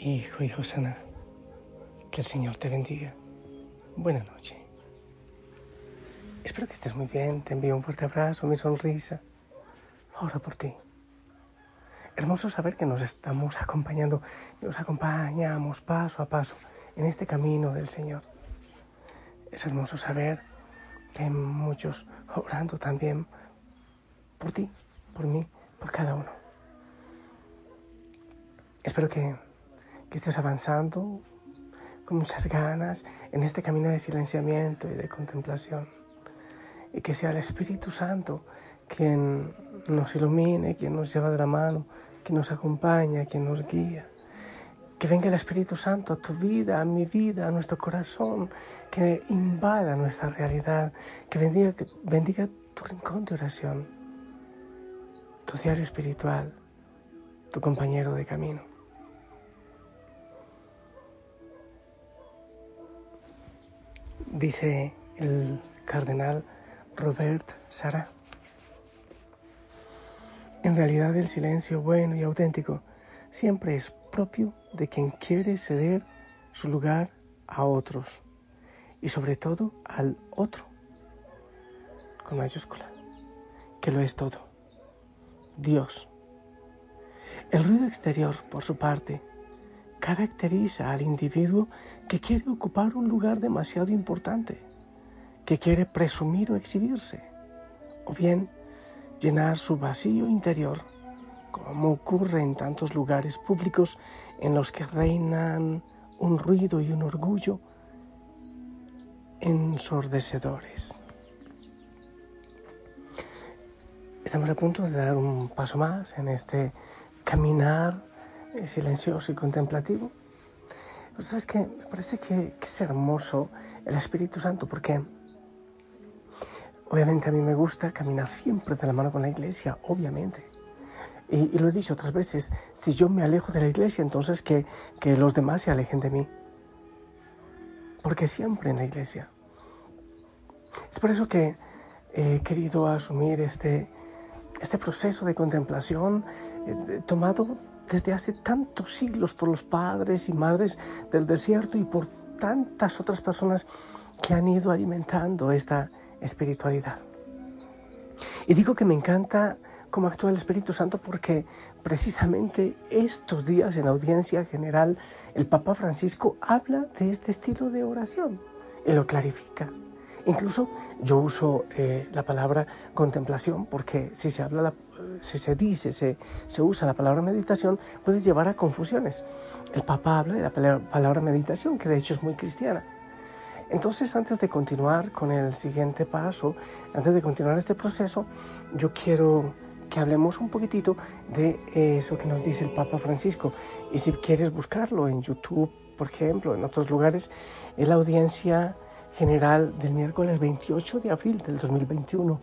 Hijo y Josana, que el Señor te bendiga. Buenas noches. Espero que estés muy bien. Te envío un fuerte abrazo, mi sonrisa. Ora por ti. Hermoso saber que nos estamos acompañando, nos acompañamos paso a paso en este camino del Señor. Es hermoso saber que hay muchos orando también por ti, por mí, por cada uno. Espero que, que estés avanzando con muchas ganas en este camino de silenciamiento y de contemplación. Y que sea el Espíritu Santo quien nos ilumine, quien nos lleva de la mano, quien nos acompaña, quien nos guía. Que venga el Espíritu Santo a tu vida, a mi vida, a nuestro corazón, que invada nuestra realidad, que bendiga, que bendiga tu rincón de oración, tu diario espiritual, tu compañero de camino. Dice el cardenal Robert Sara. En realidad el silencio bueno y auténtico siempre es propio de quien quiere ceder su lugar a otros y sobre todo al otro, con mayúscula, que lo es todo, Dios. El ruido exterior, por su parte, caracteriza al individuo que quiere ocupar un lugar demasiado importante, que quiere presumir o exhibirse, o bien llenar su vacío interior como ocurre en tantos lugares públicos en los que reinan un ruido y un orgullo ensordecedores. Estamos a punto de dar un paso más en este caminar silencioso y contemplativo. Pero sabes que me parece que, que es hermoso el Espíritu Santo porque obviamente a mí me gusta caminar siempre de la mano con la iglesia, obviamente. Y, lo he dicho otras veces, si yo me alejo de la iglesia, entonces que, que los demás se alejen de mí. Porque siempre en la iglesia. Es por eso que he querido asumir este, este proceso de contemplación eh, tomado desde hace tantos siglos por los padres y madres del desierto y por tantas otras personas que han ido alimentando esta espiritualidad. Y digo que me encanta cómo actúa el Espíritu Santo porque precisamente estos días en audiencia general el Papa Francisco habla de este estilo de oración y lo clarifica. Incluso yo uso eh, la palabra contemplación porque si se habla, si se dice, se, se usa la palabra meditación, puede llevar a confusiones. El Papa habla de la palabra meditación, que de hecho es muy cristiana. Entonces, antes de continuar con el siguiente paso, antes de continuar este proceso, yo quiero que hablemos un poquitito de eso que nos dice el Papa Francisco. Y si quieres buscarlo en YouTube, por ejemplo, en otros lugares, es la audiencia general del miércoles 28 de abril del 2021,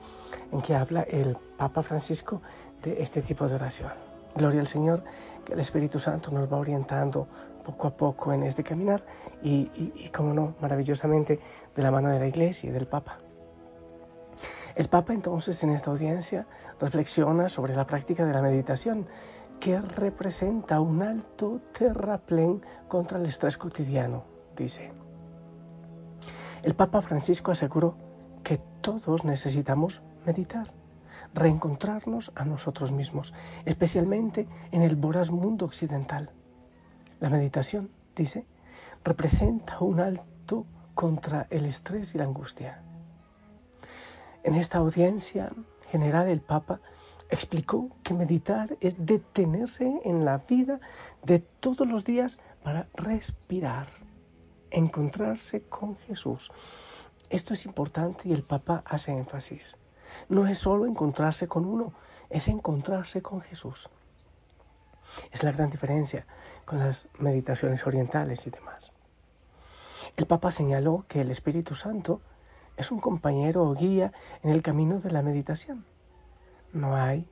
en que habla el Papa Francisco de este tipo de oración. Gloria al Señor, que el Espíritu Santo nos va orientando poco a poco en este caminar y, y, y como no, maravillosamente de la mano de la Iglesia y del Papa. El Papa entonces en esta audiencia reflexiona sobre la práctica de la meditación, que representa un alto terraplén contra el estrés cotidiano, dice. El Papa Francisco aseguró que todos necesitamos meditar, reencontrarnos a nosotros mismos, especialmente en el voraz mundo occidental. La meditación, dice, representa un alto contra el estrés y la angustia. En esta audiencia general el Papa explicó que meditar es detenerse en la vida de todos los días para respirar, encontrarse con Jesús. Esto es importante y el Papa hace énfasis. No es solo encontrarse con uno, es encontrarse con Jesús. Es la gran diferencia con las meditaciones orientales y demás. El Papa señaló que el Espíritu Santo es un compañero o guía en el camino de la meditación. No hay,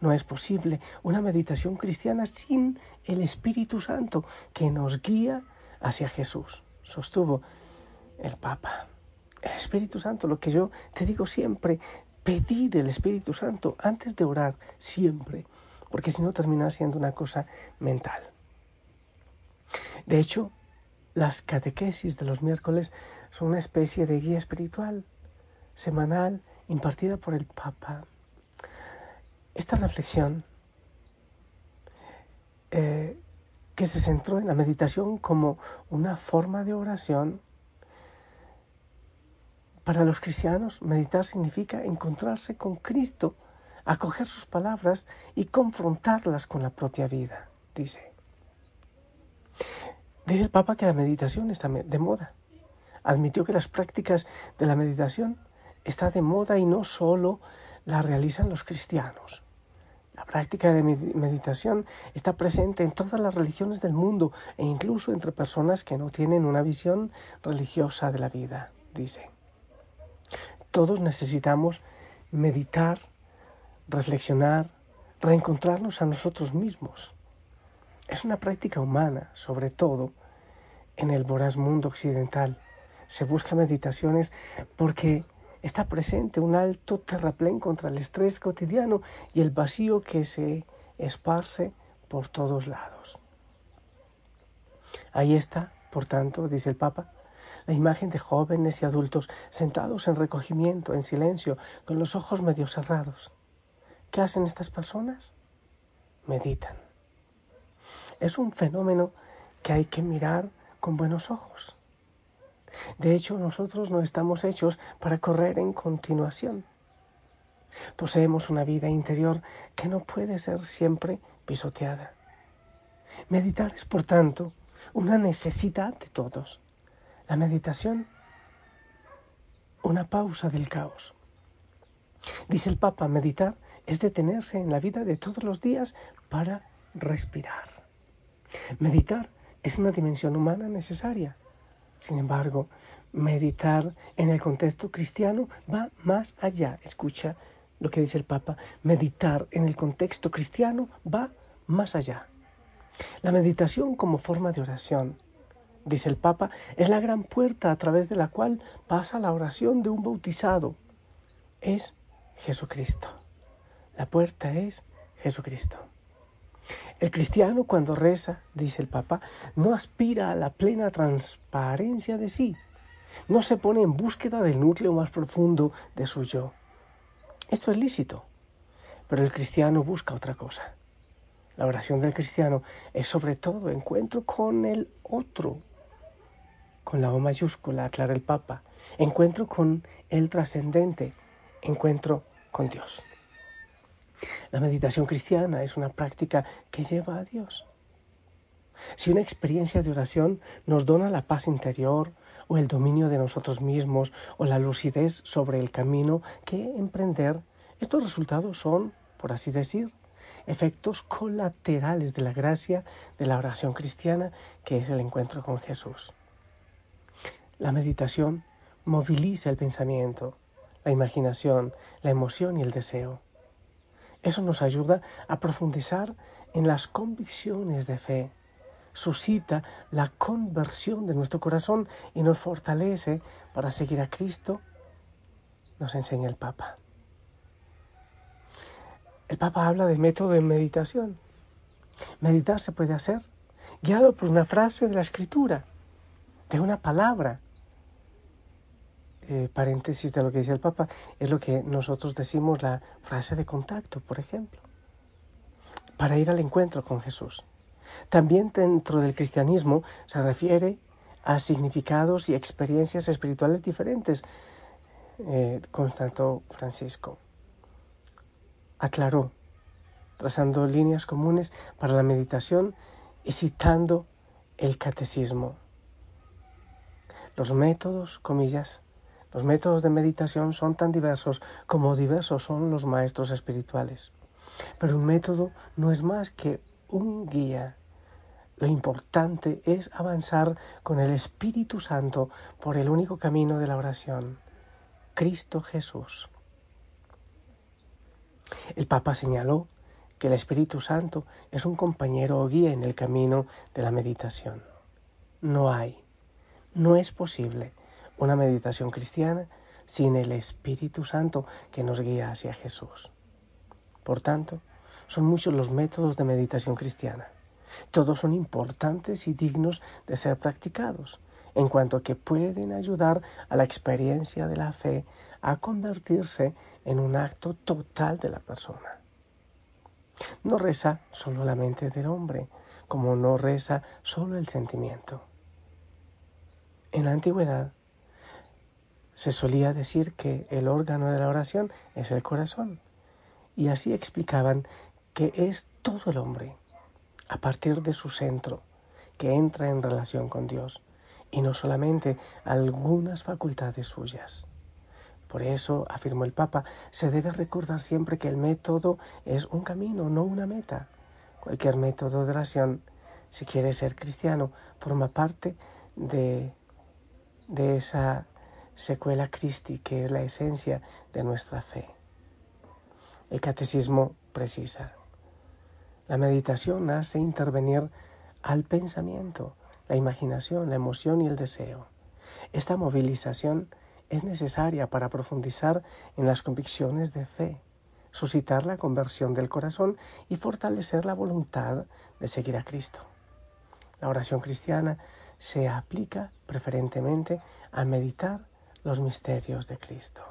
no es posible una meditación cristiana sin el Espíritu Santo que nos guía hacia Jesús, sostuvo el Papa. El Espíritu Santo, lo que yo te digo siempre, pedir el Espíritu Santo antes de orar, siempre, porque si no termina siendo una cosa mental. De hecho, las catequesis de los miércoles son una especie de guía espiritual semanal impartida por el Papa. Esta reflexión, eh, que se centró en la meditación como una forma de oración, para los cristianos meditar significa encontrarse con Cristo, acoger sus palabras y confrontarlas con la propia vida, dice. Dice el Papa que la meditación está de moda. Admitió que las prácticas de la meditación está de moda y no solo la realizan los cristianos. La práctica de meditación está presente en todas las religiones del mundo e incluso entre personas que no tienen una visión religiosa de la vida, dice. Todos necesitamos meditar, reflexionar, reencontrarnos a nosotros mismos. Es una práctica humana, sobre todo en el voraz mundo occidental. Se busca meditaciones porque está presente un alto terraplén contra el estrés cotidiano y el vacío que se esparce por todos lados. Ahí está, por tanto, dice el Papa, la imagen de jóvenes y adultos sentados en recogimiento, en silencio, con los ojos medio cerrados. ¿Qué hacen estas personas? Meditan. Es un fenómeno que hay que mirar con buenos ojos. De hecho, nosotros no estamos hechos para correr en continuación. Poseemos una vida interior que no puede ser siempre pisoteada. Meditar es, por tanto, una necesidad de todos. La meditación, una pausa del caos. Dice el Papa, meditar es detenerse en la vida de todos los días para respirar. Meditar es una dimensión humana necesaria sin embargo, meditar en el contexto cristiano va más allá. Escucha lo que dice el Papa. Meditar en el contexto cristiano va más allá. La meditación como forma de oración, dice el Papa, es la gran puerta a través de la cual pasa la oración de un bautizado. Es Jesucristo. La puerta es Jesucristo. El cristiano cuando reza, dice el Papa, no aspira a la plena transparencia de sí, no se pone en búsqueda del núcleo más profundo de su yo. Esto es lícito, pero el cristiano busca otra cosa. La oración del cristiano es sobre todo encuentro con el otro, con la O mayúscula, aclara el Papa, encuentro con el trascendente, encuentro con Dios. La meditación cristiana es una práctica que lleva a Dios. Si una experiencia de oración nos dona la paz interior o el dominio de nosotros mismos o la lucidez sobre el camino que emprender, estos resultados son, por así decir, efectos colaterales de la gracia de la oración cristiana que es el encuentro con Jesús. La meditación moviliza el pensamiento, la imaginación, la emoción y el deseo. Eso nos ayuda a profundizar en las convicciones de fe, suscita la conversión de nuestro corazón y nos fortalece para seguir a Cristo, nos enseña el Papa. El Papa habla de método de meditación. Meditar se puede hacer guiado por una frase de la Escritura, de una palabra, eh, paréntesis de lo que dice el Papa, es lo que nosotros decimos la frase de contacto, por ejemplo, para ir al encuentro con Jesús. También dentro del cristianismo se refiere a significados y experiencias espirituales diferentes. Eh, constató Francisco. Aclaró, trazando líneas comunes para la meditación y citando el catecismo. Los métodos, comillas, los métodos de meditación son tan diversos como diversos son los maestros espirituales. Pero un método no es más que un guía. Lo importante es avanzar con el Espíritu Santo por el único camino de la oración, Cristo Jesús. El Papa señaló que el Espíritu Santo es un compañero o guía en el camino de la meditación. No hay, no es posible una meditación cristiana sin el Espíritu Santo que nos guía hacia Jesús. Por tanto, son muchos los métodos de meditación cristiana. Todos son importantes y dignos de ser practicados, en cuanto que pueden ayudar a la experiencia de la fe a convertirse en un acto total de la persona. No reza solo la mente del hombre, como no reza solo el sentimiento. En la antigüedad se solía decir que el órgano de la oración es el corazón, y así explicaban que es todo el hombre, a partir de su centro, que entra en relación con Dios, y no solamente algunas facultades suyas. Por eso, afirmó el Papa, se debe recordar siempre que el método es un camino, no una meta. Cualquier método de oración, si quiere ser cristiano, forma parte de, de esa secuela Christi, que es la esencia de nuestra fe. El catecismo precisa. La meditación hace intervenir al pensamiento, la imaginación, la emoción y el deseo. Esta movilización es necesaria para profundizar en las convicciones de fe, suscitar la conversión del corazón y fortalecer la voluntad de seguir a Cristo. La oración cristiana se aplica preferentemente a meditar los misterios de Cristo.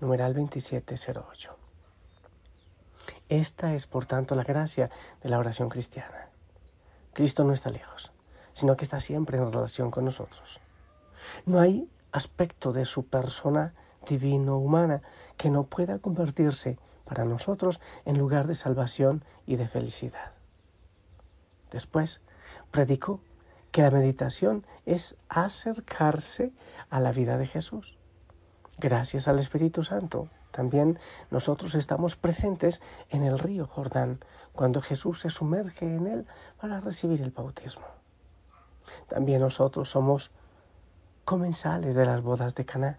Numeral 2708. Esta es, por tanto, la gracia de la oración cristiana. Cristo no está lejos, sino que está siempre en relación con nosotros. No hay aspecto de su persona divino-humana que no pueda convertirse para nosotros en lugar de salvación y de felicidad. Después, predicó que la meditación es acercarse a la vida de Jesús. Gracias al Espíritu Santo, también nosotros estamos presentes en el río Jordán cuando Jesús se sumerge en él para recibir el bautismo. También nosotros somos comensales de las bodas de Caná.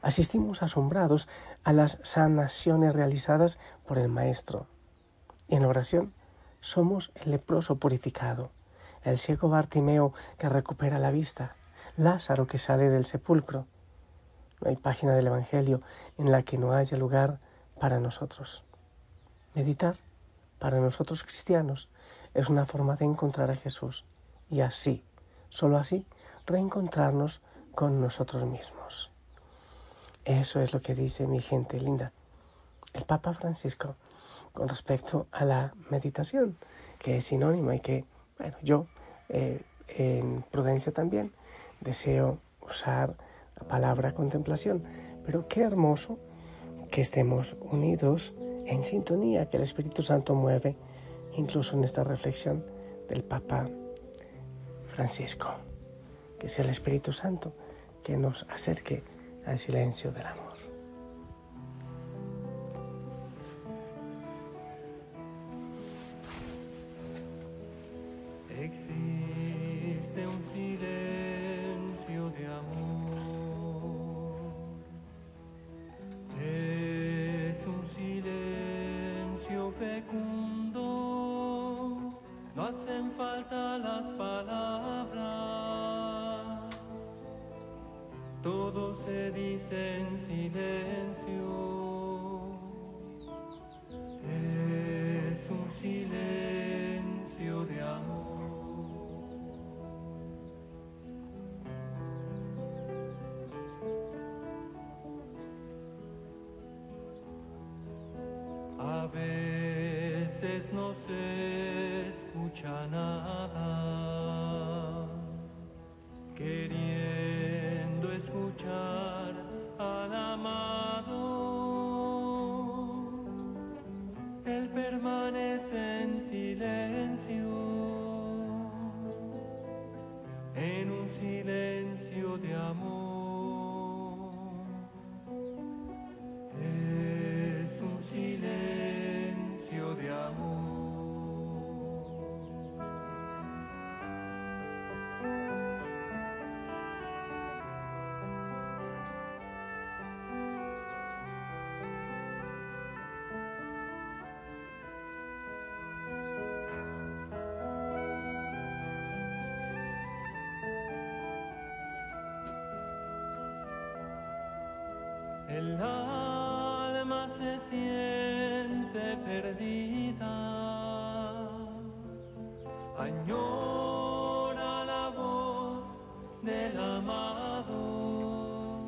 Asistimos asombrados a las sanaciones realizadas por el Maestro. En oración somos el leproso purificado, el ciego Bartimeo que recupera la vista, Lázaro que sale del sepulcro. No hay página del Evangelio en la que no haya lugar para nosotros. Meditar, para nosotros cristianos, es una forma de encontrar a Jesús y así, solo así, reencontrarnos con nosotros mismos. Eso es lo que dice mi gente linda. El Papa Francisco con respecto a la meditación, que es sinónimo y que, bueno, yo eh, en prudencia también deseo usar la palabra contemplación, pero qué hermoso que estemos unidos en sintonía, que el Espíritu Santo mueve incluso en esta reflexión del Papa Francisco, que sea el Espíritu Santo que nos acerque al silencio del amor. like fear. El alma se siente perdida, añora la voz del amado,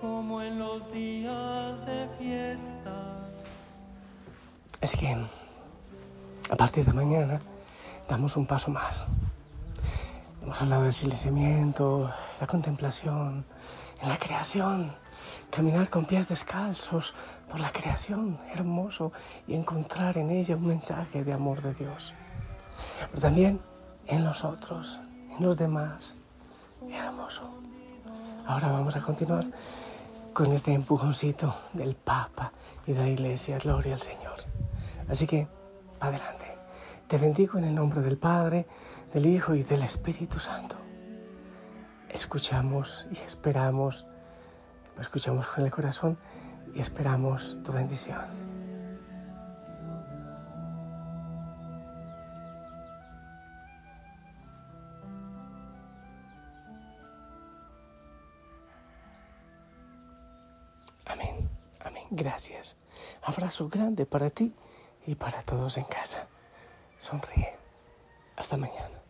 como en los días de fiesta. Es que a partir de mañana damos un paso más. Hemos hablado del silenciamiento, la contemplación en la creación, caminar con pies descalzos por la creación, hermoso, y encontrar en ella un mensaje de amor de Dios. Pero también en nosotros, en los demás, hermoso. Ahora vamos a continuar con este empujoncito del Papa y de la Iglesia. Gloria al Señor. Así que, adelante. Te bendigo en el nombre del Padre, del Hijo y del Espíritu Santo. Escuchamos y esperamos, escuchamos con el corazón y esperamos tu bendición. Amén, amén, gracias. Abrazo grande para ti y para todos en casa. Sonríe. Hasta mañana.